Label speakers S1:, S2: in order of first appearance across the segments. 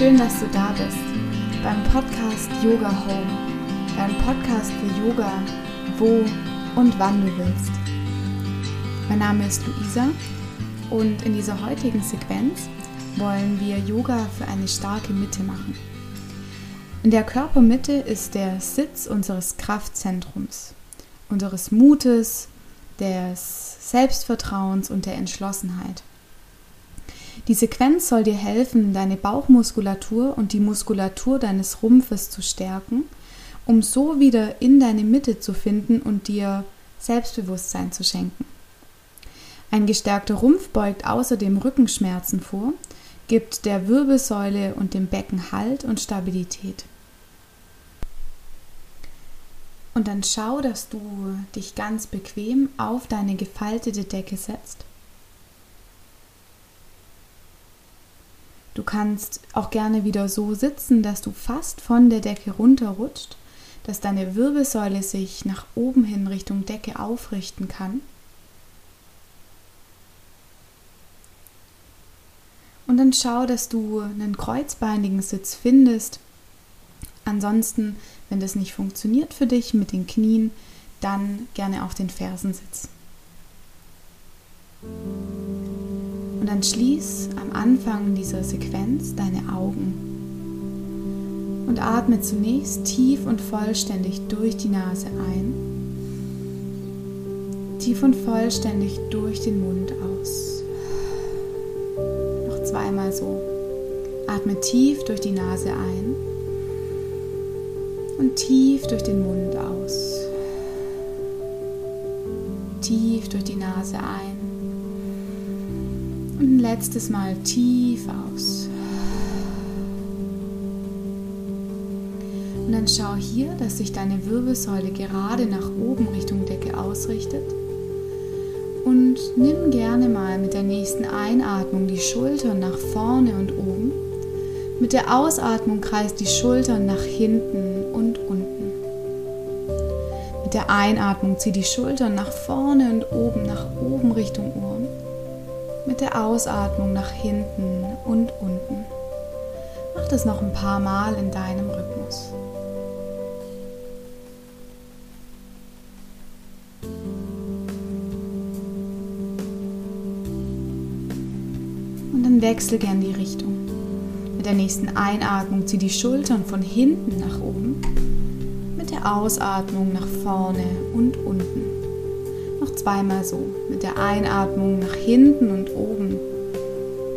S1: Schön, dass du da bist beim Podcast Yoga Home, dein Podcast für Yoga, wo und wann du willst. Mein Name ist Luisa und in dieser heutigen Sequenz wollen wir Yoga für eine starke Mitte machen. In der Körpermitte ist der Sitz unseres Kraftzentrums, unseres Mutes, des Selbstvertrauens und der Entschlossenheit. Die Sequenz soll dir helfen, deine Bauchmuskulatur und die Muskulatur deines Rumpfes zu stärken, um so wieder in deine Mitte zu finden und dir Selbstbewusstsein zu schenken. Ein gestärkter Rumpf beugt außerdem Rückenschmerzen vor, gibt der Wirbelsäule und dem Becken Halt und Stabilität. Und dann schau, dass du dich ganz bequem auf deine gefaltete Decke setzt Du kannst auch gerne wieder so sitzen, dass du fast von der Decke runterrutscht, dass deine Wirbelsäule sich nach oben hin Richtung Decke aufrichten kann. Und dann schau, dass du einen kreuzbeinigen Sitz findest. Ansonsten, wenn das nicht funktioniert für dich mit den Knien, dann gerne auf den Fersensitz. Dann schließ am Anfang dieser Sequenz deine Augen und atme zunächst tief und vollständig durch die Nase ein, tief und vollständig durch den Mund aus. Noch zweimal so. Atme tief durch die Nase ein und tief durch den Mund aus. Tief durch die Nase ein und ein letztes Mal tief aus. Und dann schau hier, dass sich deine Wirbelsäule gerade nach oben Richtung Decke ausrichtet. Und nimm gerne mal mit der nächsten Einatmung die Schultern nach vorne und oben. Mit der Ausatmung kreist die Schultern nach hinten und unten. Mit der Einatmung zieh die Schultern nach vorne und oben, nach oben Richtung Ohren mit der Ausatmung nach hinten und unten. Mach das noch ein paar Mal in deinem Rhythmus. Und dann wechsel gern die Richtung. Mit der nächsten Einatmung zieh die Schultern von hinten nach oben, mit der Ausatmung nach vorne und unten. Zweimal so. Mit der Einatmung nach hinten und oben.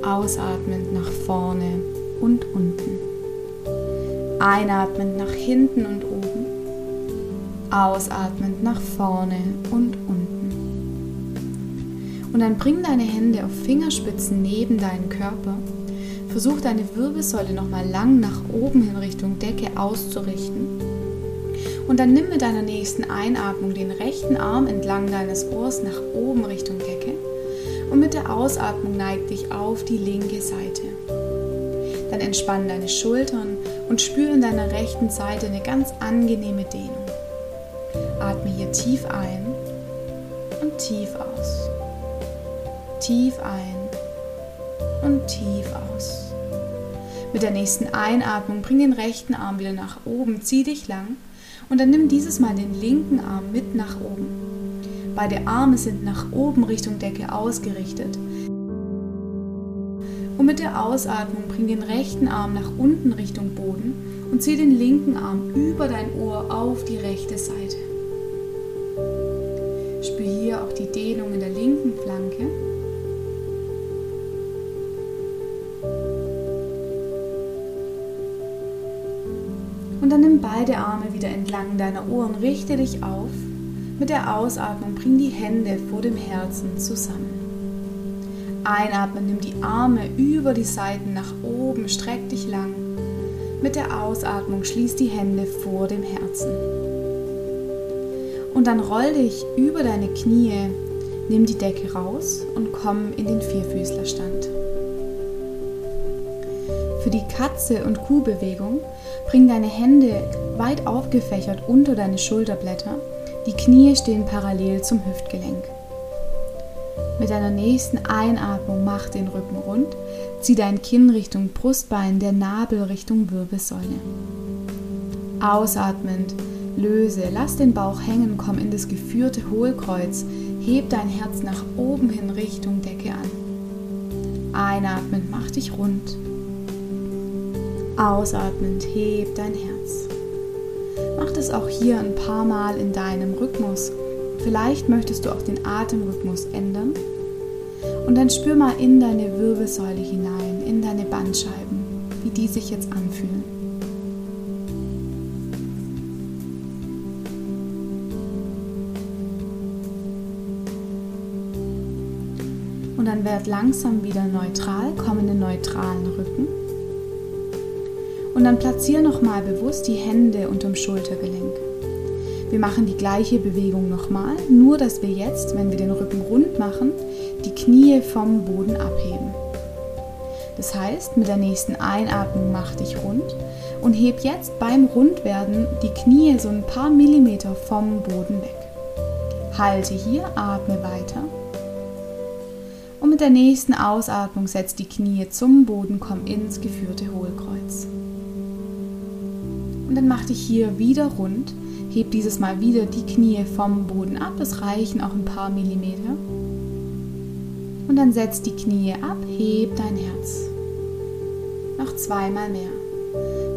S1: Ausatmend nach vorne und unten. Einatmend nach hinten und oben. Ausatmend nach vorne und unten. Und dann bring deine Hände auf Fingerspitzen neben deinen Körper. Versuch deine Wirbelsäule nochmal lang nach oben hin Richtung Decke auszurichten und dann nimm mit deiner nächsten Einatmung den rechten Arm entlang deines Ohrs nach oben Richtung Decke und mit der Ausatmung neig dich auf die linke Seite. Dann entspann deine Schultern und spüre in deiner rechten Seite eine ganz angenehme Dehnung. Atme hier tief ein und tief aus. Tief ein und tief aus. Mit der nächsten Einatmung bring den rechten Arm wieder nach oben, zieh dich lang und dann nimm dieses Mal den linken Arm mit nach oben. Beide Arme sind nach oben Richtung Decke ausgerichtet. Und mit der Ausatmung bring den rechten Arm nach unten Richtung Boden und zieh den linken Arm über dein Ohr auf die rechte Seite. Spür hier auch die Dehnung in der Und dann nimm beide Arme wieder entlang deiner Ohren, richte dich auf. Mit der Ausatmung bring die Hände vor dem Herzen zusammen. Einatmen, nimm die Arme über die Seiten nach oben, streck dich lang. Mit der Ausatmung schließ die Hände vor dem Herzen. Und dann roll dich über deine Knie, nimm die Decke raus und komm in den Vierfüßlerstand. Für die Katze- und Kuhbewegung bring deine Hände weit aufgefächert unter deine Schulterblätter. Die Knie stehen parallel zum Hüftgelenk. Mit deiner nächsten Einatmung mach den Rücken rund, zieh dein Kinn Richtung Brustbein, der Nabel Richtung Wirbelsäule. Ausatmend, löse, lass den Bauch hängen, komm in das geführte Hohlkreuz, heb dein Herz nach oben hin Richtung Decke an. Einatmend, mach dich rund. Ausatmend, heb dein Herz. Mach das auch hier ein paar Mal in deinem Rhythmus. Vielleicht möchtest du auch den Atemrhythmus ändern. Und dann spür mal in deine Wirbelsäule hinein, in deine Bandscheiben, wie die sich jetzt anfühlen. Und dann werd langsam wieder neutral, komm in den neutralen Rücken. Und dann platziere nochmal bewusst die Hände unterm Schultergelenk. Wir machen die gleiche Bewegung nochmal, nur dass wir jetzt, wenn wir den Rücken rund machen, die Knie vom Boden abheben. Das heißt, mit der nächsten Einatmung mach dich rund und heb jetzt beim Rundwerden die Knie so ein paar Millimeter vom Boden weg. Halte hier, atme weiter. Und mit der nächsten Ausatmung setz die Knie zum Boden, komm ins geführte Hohlkreuz. Und dann mach dich hier wieder rund. Heb dieses Mal wieder die Knie vom Boden ab. Es reichen auch ein paar Millimeter. Und dann setz die Knie ab, heb dein Herz. Noch zweimal mehr.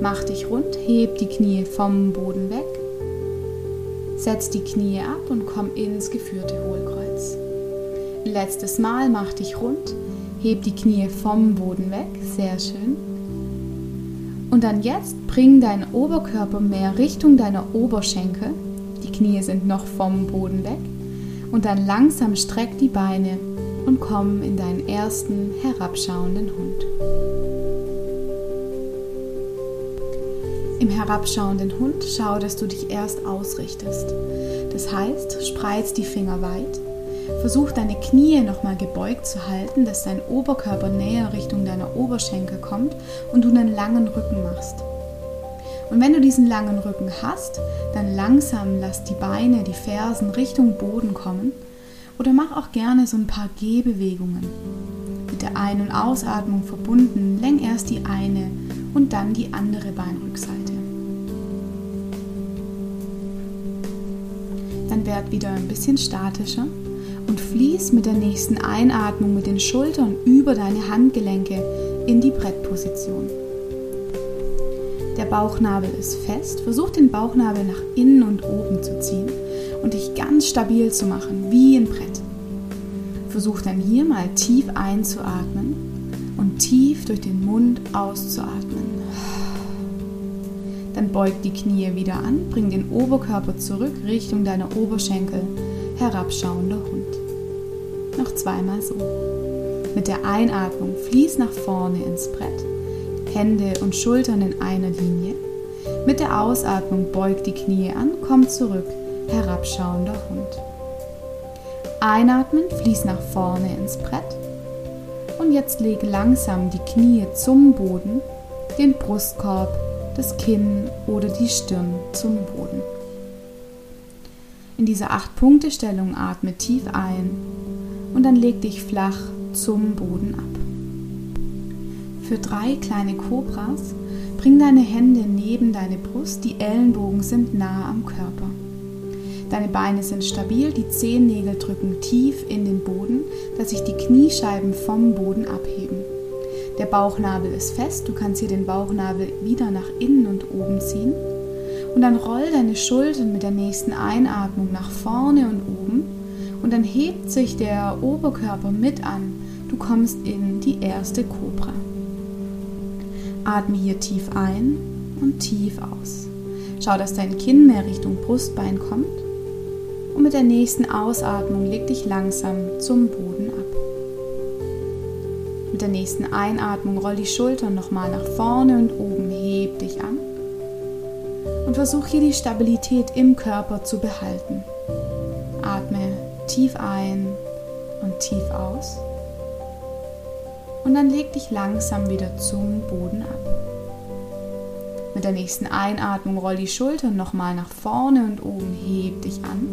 S1: Mach dich rund, heb die Knie vom Boden weg. Setz die Knie ab und komm ins geführte Hohlkreuz. Letztes Mal, mach dich rund, heb die Knie vom Boden weg. Sehr schön. Und dann jetzt bring deinen Oberkörper mehr Richtung deiner Oberschenkel. Die Knie sind noch vom Boden weg. Und dann langsam streck die Beine und komm in deinen ersten herabschauenden Hund. Im herabschauenden Hund schau, dass du dich erst ausrichtest. Das heißt, spreiz die Finger weit Versuch deine Knie nochmal gebeugt zu halten, dass dein Oberkörper näher Richtung deiner Oberschenkel kommt und du einen langen Rücken machst. Und wenn du diesen langen Rücken hast, dann langsam lass die Beine, die Fersen Richtung Boden kommen oder mach auch gerne so ein paar Gehbewegungen. Mit der Ein- und Ausatmung verbunden, lenk erst die eine und dann die andere Beinrückseite. Dann werd wieder ein bisschen statischer und fließ mit der nächsten Einatmung mit den Schultern über deine Handgelenke in die Brettposition. Der Bauchnabel ist fest. Versuch den Bauchnabel nach innen und oben zu ziehen und dich ganz stabil zu machen, wie ein Brett. Versuch dann hier mal tief einzuatmen und tief durch den Mund auszuatmen. Dann beug die Knie wieder an, bring den Oberkörper zurück Richtung deiner Oberschenkel, herabschauender Hund. Noch zweimal so. Mit der Einatmung fließ nach vorne ins Brett, Hände und Schultern in einer Linie. Mit der Ausatmung beug die Knie an, komm zurück, herabschauender Hund. Einatmen, fließ nach vorne ins Brett. Und jetzt leg langsam die Knie zum Boden, den Brustkorb, das Kinn oder die Stirn zum Boden. In dieser 8-Punkte-Stellung atme tief ein und dann leg dich flach zum Boden ab. Für drei kleine Kobras bring deine Hände neben deine Brust, die Ellenbogen sind nah am Körper. Deine Beine sind stabil, die Zehennägel drücken tief in den Boden, dass sich die Kniescheiben vom Boden abheben. Der Bauchnabel ist fest, du kannst hier den Bauchnabel wieder nach innen und oben ziehen und dann roll deine Schultern mit der nächsten Einatmung nach vorne und oben. Und dann hebt sich der Oberkörper mit an. Du kommst in die erste Kobra. Atme hier tief ein und tief aus. Schau, dass dein Kinn mehr Richtung Brustbein kommt. Und mit der nächsten Ausatmung leg dich langsam zum Boden ab. Mit der nächsten Einatmung roll die Schultern nochmal nach vorne und oben. Heb dich an und versuch hier die Stabilität im Körper zu behalten. Atme tief ein und tief aus und dann leg dich langsam wieder zum Boden ab. Mit der nächsten Einatmung roll die Schultern nochmal nach vorne und oben, heb dich an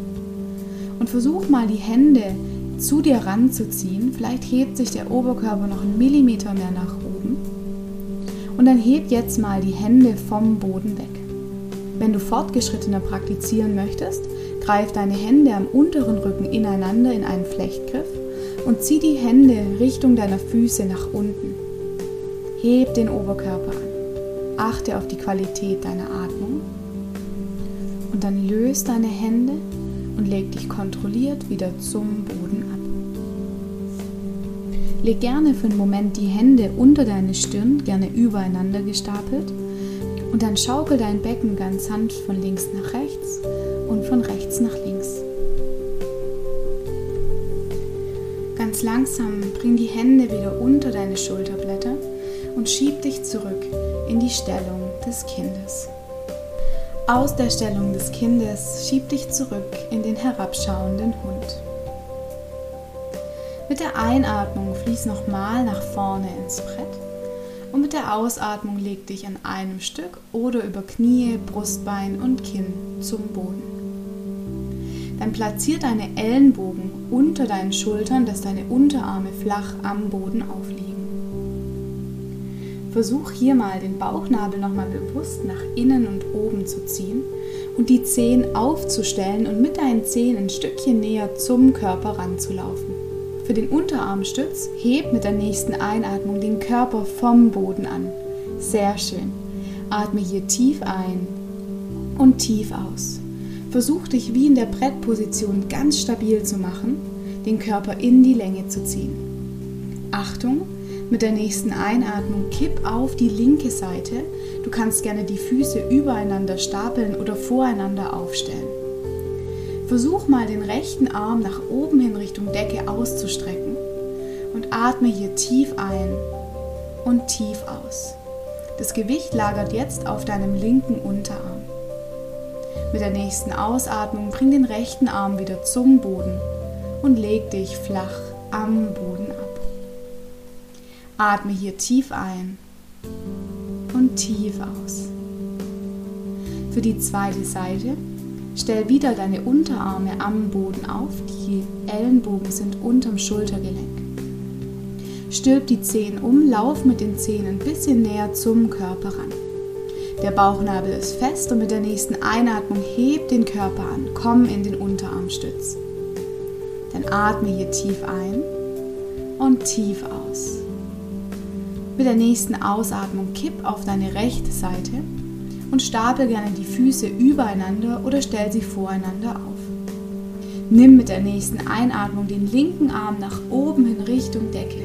S1: und versuch mal die Hände zu dir ranzuziehen. Vielleicht hebt sich der Oberkörper noch einen Millimeter mehr nach oben. Und dann heb jetzt mal die Hände vom Boden weg. Wenn du fortgeschrittener praktizieren möchtest, greif deine Hände am unteren Rücken ineinander in einen Flechtgriff und zieh die Hände Richtung deiner Füße nach unten. Heb den Oberkörper an. Achte auf die Qualität deiner Atmung. Und dann löse deine Hände und leg dich kontrolliert wieder zum Boden ab. Leg gerne für einen Moment die Hände unter deine Stirn, gerne übereinander gestapelt. Und dann schaukel dein Becken ganz sanft von links nach rechts und von rechts nach links. Ganz langsam bring die Hände wieder unter deine Schulterblätter und schieb dich zurück in die Stellung des Kindes. Aus der Stellung des Kindes schieb dich zurück in den herabschauenden Hund. Mit der Einatmung fließ nochmal nach vorne ins Brett und mit der Ausatmung leg dich an einem Stück oder über Knie, Brustbein und Kinn zum Boden. Dann platzier deine Ellenbogen unter deinen Schultern, dass deine Unterarme flach am Boden aufliegen. Versuch hier mal den Bauchnabel nochmal bewusst nach innen und oben zu ziehen und die Zehen aufzustellen und mit deinen Zehen ein Stückchen näher zum Körper ranzulaufen. Für den Unterarmstütz heb mit der nächsten Einatmung den Körper vom Boden an. Sehr schön. Atme hier tief ein und tief aus. Versuch dich wie in der Brettposition ganz stabil zu machen, den Körper in die Länge zu ziehen. Achtung, mit der nächsten Einatmung kipp auf die linke Seite. Du kannst gerne die Füße übereinander stapeln oder voreinander aufstellen. Versuch mal den rechten Arm nach oben hin Richtung Decke auszustrecken und atme hier tief ein und tief aus. Das Gewicht lagert jetzt auf deinem linken Unterarm. Mit der nächsten Ausatmung bring den rechten Arm wieder zum Boden und leg dich flach am Boden ab. Atme hier tief ein und tief aus. Für die zweite Seite Stell wieder deine Unterarme am Boden auf, die Ellenbogen sind unterm Schultergelenk. Stülp die Zehen um, lauf mit den Zehen ein bisschen näher zum Körper ran. Der Bauchnabel ist fest und mit der nächsten Einatmung heb den Körper an, komm in den Unterarmstütz. Dann atme hier tief ein und tief aus. Mit der nächsten Ausatmung kipp auf deine rechte Seite und stapel gerne die Füße übereinander oder stell sie voreinander auf. Nimm mit der nächsten Einatmung den linken Arm nach oben hin Richtung Decke.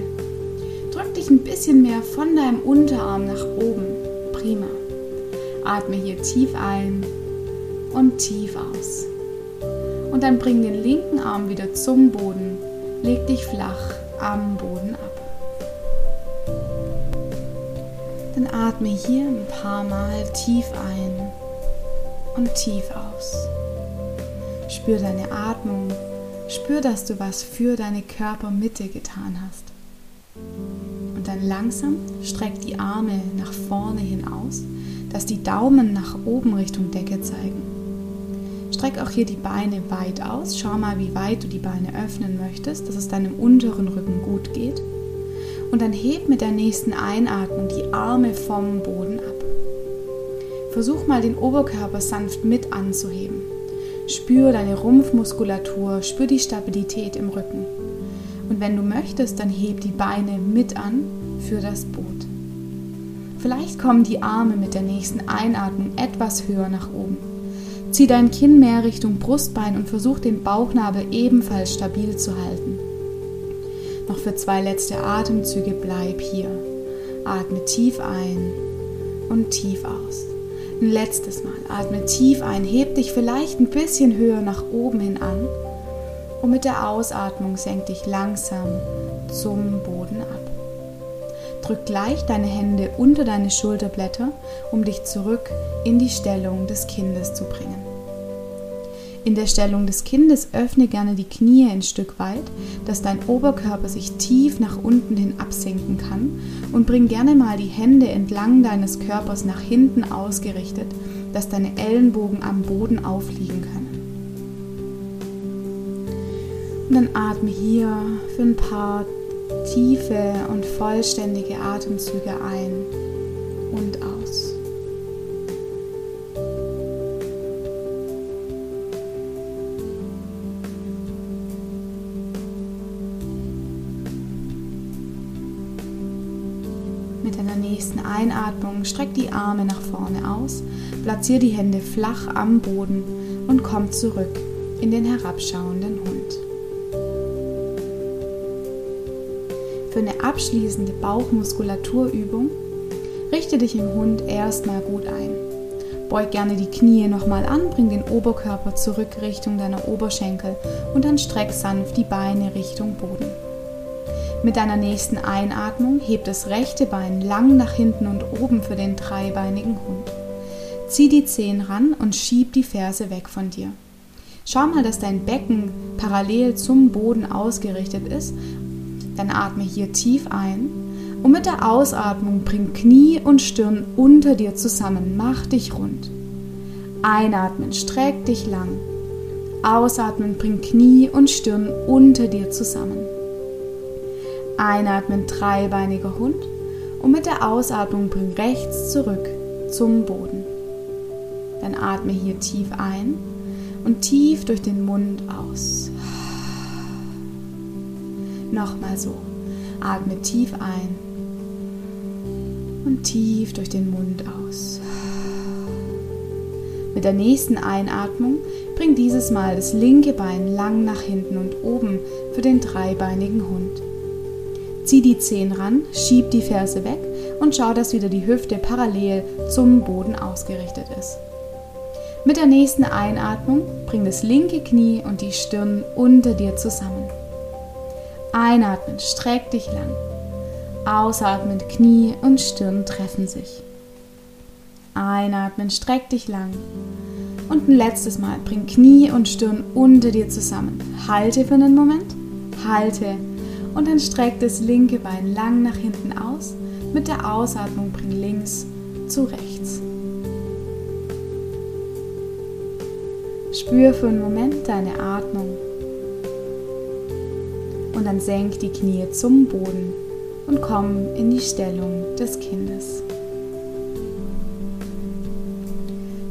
S1: Drück dich ein bisschen mehr von deinem Unterarm nach oben. Prima. Atme hier tief ein und tief aus. Und dann bring den linken Arm wieder zum Boden. Leg dich flach am Boden ab. Dann atme hier ein paar Mal tief ein und tief aus. Spür deine Atmung, spür, dass du was für deine Körpermitte getan hast. Und dann langsam streck die Arme nach vorne hin aus, dass die Daumen nach oben Richtung Decke zeigen. Streck auch hier die Beine weit aus. Schau mal, wie weit du die Beine öffnen möchtest, dass es deinem unteren Rücken gut geht. Und dann heb mit der nächsten Einatmung die Arme vom Boden ab. Versuch mal den Oberkörper sanft mit anzuheben. Spür deine Rumpfmuskulatur, spür die Stabilität im Rücken. Und wenn du möchtest, dann heb die Beine mit an für das Boot. Vielleicht kommen die Arme mit der nächsten Einatmung etwas höher nach oben. Zieh dein Kinn mehr Richtung Brustbein und versuch den Bauchnabel ebenfalls stabil zu halten. Noch für zwei letzte Atemzüge bleib hier. Atme tief ein und tief aus. Ein letztes Mal. Atme tief ein, heb dich vielleicht ein bisschen höher nach oben hin an und mit der Ausatmung senk dich langsam zum Boden ab. Drück gleich deine Hände unter deine Schulterblätter, um dich zurück in die Stellung des Kindes zu bringen. In der Stellung des Kindes öffne gerne die Knie ein Stück weit, dass dein Oberkörper sich tief nach unten hin absenken kann und bring gerne mal die Hände entlang deines Körpers nach hinten ausgerichtet, dass deine Ellenbogen am Boden aufliegen können. Und dann atme hier für ein paar tiefe und vollständige Atemzüge ein und aus. Nächsten Einatmung streck die Arme nach vorne aus, platziere die Hände flach am Boden und komm zurück in den herabschauenden Hund. Für eine abschließende Bauchmuskulaturübung richte dich im Hund erstmal gut ein. Beug gerne die Knie nochmal an, bring den Oberkörper zurück Richtung deiner Oberschenkel und dann streck sanft die Beine Richtung Boden. Mit deiner nächsten Einatmung heb das rechte Bein lang nach hinten und oben für den dreibeinigen Hund. Zieh die Zehen ran und schieb die Ferse weg von dir. Schau mal, dass dein Becken parallel zum Boden ausgerichtet ist. Dann atme hier tief ein und mit der Ausatmung bring Knie und Stirn unter dir zusammen. Mach dich rund. Einatmen, streck dich lang. Ausatmen, bring Knie und Stirn unter dir zusammen. Einatmen, dreibeiniger Hund. Und mit der Ausatmung bring rechts zurück zum Boden. Dann atme hier tief ein und tief durch den Mund aus. Nochmal so. Atme tief ein und tief durch den Mund aus. Mit der nächsten Einatmung bring dieses Mal das linke Bein lang nach hinten und oben für den dreibeinigen Hund. Zieh die Zehen ran, schieb die Ferse weg und schau, dass wieder die Hüfte parallel zum Boden ausgerichtet ist. Mit der nächsten Einatmung bring das linke Knie und die Stirn unter dir zusammen. Einatmen, streck dich lang. Ausatmen, Knie und Stirn treffen sich. Einatmen, streck dich lang. Und ein letztes Mal, bring Knie und Stirn unter dir zusammen. Halte für einen Moment, halte und dann streck das linke Bein lang nach hinten aus. Mit der Ausatmung bring links zu rechts. Spür für einen Moment deine Atmung und dann senk die Knie zum Boden und komm in die Stellung des Kindes.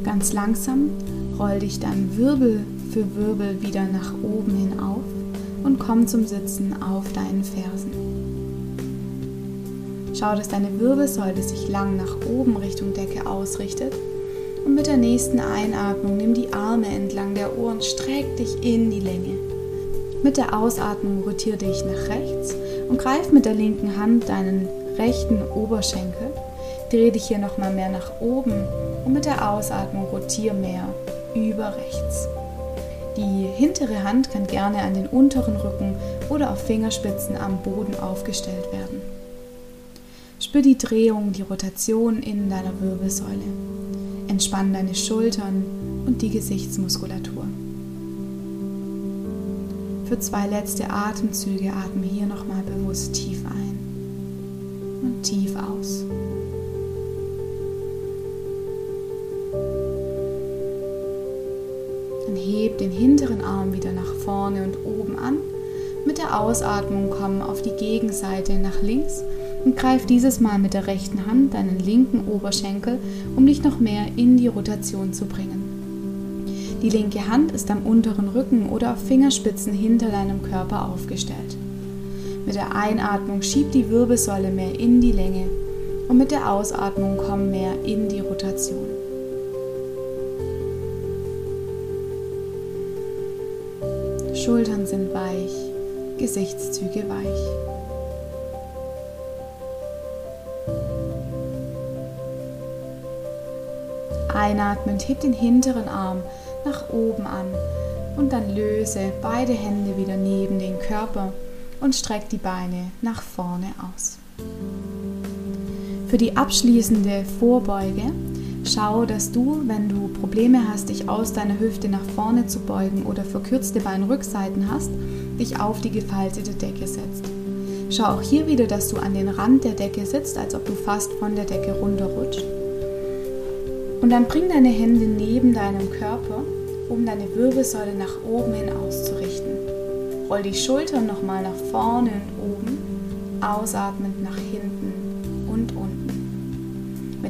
S1: Ganz langsam roll dich dann Wirbel für Wirbel wieder nach oben hin auf komm zum Sitzen auf deinen Fersen. Schau, dass deine Wirbelsäule sich lang nach oben Richtung Decke ausrichtet und mit der nächsten Einatmung nimm die Arme entlang der Ohren, streck dich in die Länge. Mit der Ausatmung rotiere dich nach rechts und greif mit der linken Hand deinen rechten Oberschenkel. Dreh dich hier nochmal mehr nach oben und mit der Ausatmung rotiere mehr über rechts. Die hintere Hand kann gerne an den unteren Rücken oder auf Fingerspitzen am Boden aufgestellt werden. Spür die Drehung, die Rotation in deiner Wirbelsäule. Entspann deine Schultern und die Gesichtsmuskulatur. Für zwei letzte Atemzüge atme hier nochmal bewusst tief ein und tief aus. Hinteren Arm wieder nach vorne und oben an. Mit der Ausatmung komm auf die Gegenseite nach links und greif dieses Mal mit der rechten Hand deinen linken Oberschenkel, um dich noch mehr in die Rotation zu bringen. Die linke Hand ist am unteren Rücken oder auf Fingerspitzen hinter deinem Körper aufgestellt. Mit der Einatmung schieb die Wirbelsäule mehr in die Länge und mit der Ausatmung komm mehr in die Rotation. Schultern sind weich, Gesichtszüge weich. Einatmend heb den hinteren Arm nach oben an und dann löse beide Hände wieder neben den Körper und streck die Beine nach vorne aus. Für die abschließende Vorbeuge Schau, dass du, wenn du Probleme hast, dich aus deiner Hüfte nach vorne zu beugen oder verkürzte Beinrückseiten hast, dich auf die gefaltete Decke setzt. Schau auch hier wieder, dass du an den Rand der Decke sitzt, als ob du fast von der Decke runterrutscht. Und dann bring deine Hände neben deinem Körper, um deine Wirbelsäule nach oben hin auszurichten. Roll die Schultern nochmal nach vorne und oben, ausatmend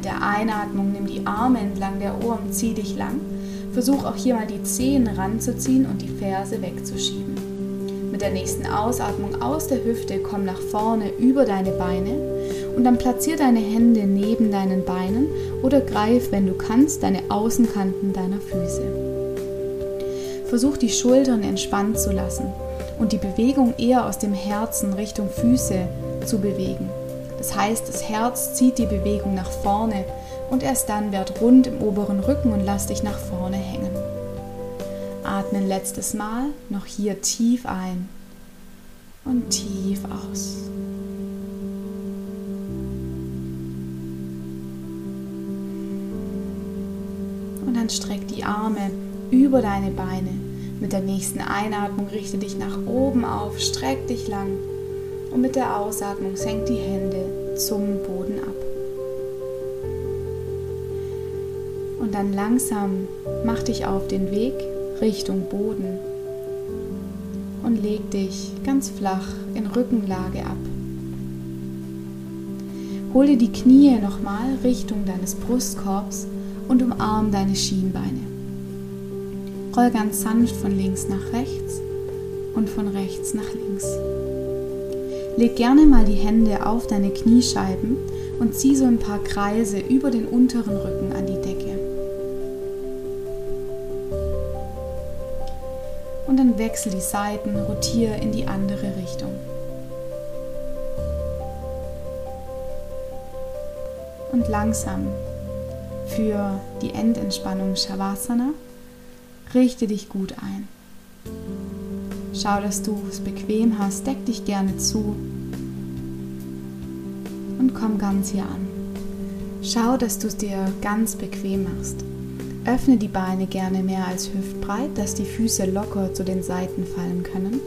S1: der Einatmung nimm die Arme entlang der Ohren, zieh dich lang. Versuch auch hier mal die Zehen ranzuziehen und die Ferse wegzuschieben. Mit der nächsten Ausatmung aus der Hüfte komm nach vorne über deine Beine und dann platzier deine Hände neben deinen Beinen oder greif, wenn du kannst, deine Außenkanten deiner Füße. Versuch die Schultern entspannt zu lassen und die Bewegung eher aus dem Herzen Richtung Füße zu bewegen. Das heißt, das Herz zieht die Bewegung nach vorne und erst dann werd rund im oberen Rücken und lass dich nach vorne hängen. Atme letztes Mal noch hier tief ein und tief aus. dann streck die Arme über deine Beine. Mit der nächsten Einatmung richte dich nach oben auf, streck dich lang und mit der Ausatmung senk die Hände zum Boden ab. Und dann langsam mach dich auf den Weg Richtung Boden und leg dich ganz flach in Rückenlage ab. Hole die Knie nochmal Richtung deines Brustkorbs und umarm deine Schienbeine. Roll ganz sanft von links nach rechts und von rechts nach links. Leg gerne mal die Hände auf deine Kniescheiben und zieh so ein paar Kreise über den unteren Rücken an die Decke. Und dann wechsel die Seiten, rotiere in die andere Richtung. Und langsam für die Endentspannung Shavasana. Richte dich gut ein. Schau, dass du es bequem hast, deck dich gerne zu und komm ganz hier an. Schau, dass du es dir ganz bequem machst. Öffne die Beine gerne mehr als hüftbreit, dass die Füße locker zu den Seiten fallen können.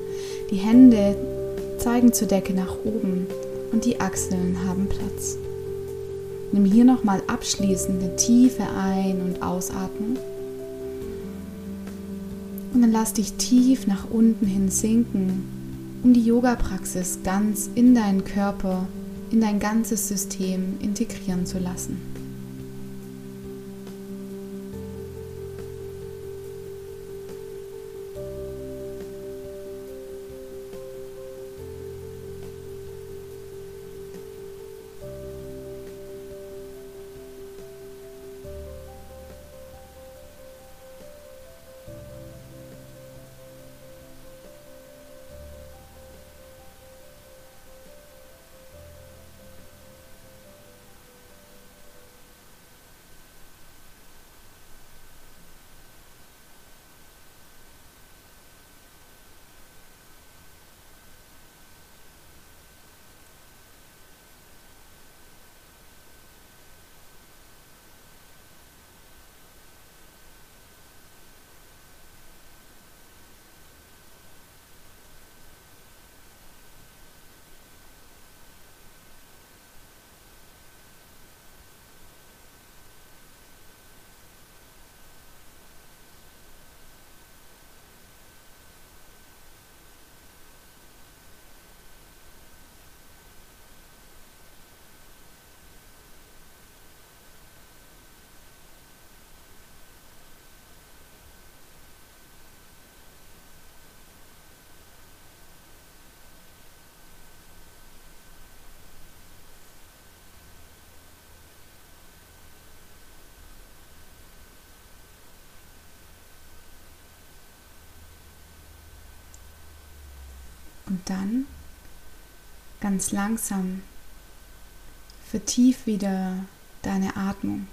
S1: Die Hände zeigen zur Decke nach oben und die Achseln haben Platz. Nimm hier nochmal abschließend eine tiefe Ein- und Ausatmung. Und dann lass dich tief nach unten hin sinken, um die Yoga-Praxis ganz in deinen Körper, in dein ganzes System integrieren zu lassen. Und dann ganz langsam vertief wieder deine Atmung.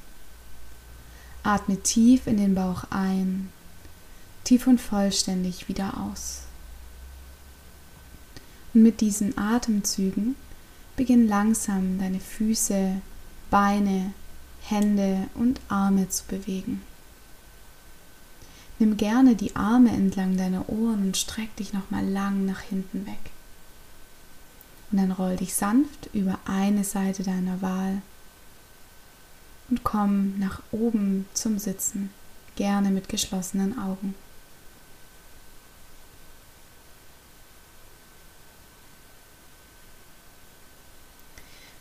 S1: Atme tief in den Bauch ein, tief und vollständig wieder aus. Und mit diesen Atemzügen beginn langsam deine Füße, Beine, Hände und Arme zu bewegen. Nimm gerne die Arme entlang deiner Ohren und streck dich nochmal lang nach hinten weg. Und dann roll dich sanft über eine Seite deiner Wahl und komm nach oben zum Sitzen, gerne mit geschlossenen Augen.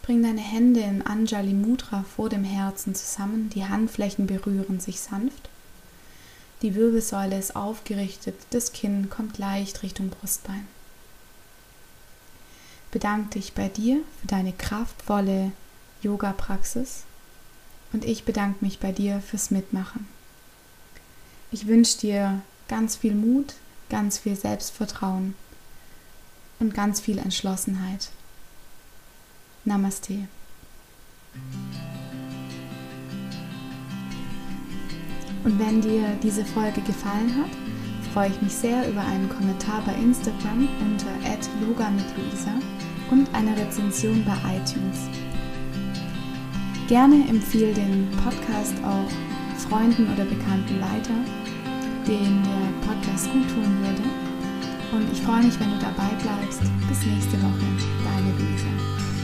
S1: Bring deine Hände in Anjali Mudra vor dem Herzen zusammen, die Handflächen berühren sich sanft die Wirbelsäule ist aufgerichtet, das Kinn kommt leicht Richtung Brustbein. Bedanke dich bei dir für deine kraftvolle Yoga-Praxis und ich bedanke mich bei dir fürs Mitmachen. Ich wünsche dir ganz viel Mut, ganz viel Selbstvertrauen und ganz viel Entschlossenheit. Namaste. Und wenn dir diese Folge gefallen hat, freue ich mich sehr über einen Kommentar bei Instagram unter yoga mit Luisa und eine Rezension bei iTunes. Gerne empfehle den Podcast auch Freunden oder Bekannten weiter, denen der Podcast gut tun würde. Und ich freue mich, wenn du dabei bleibst. Bis nächste Woche, deine Luisa.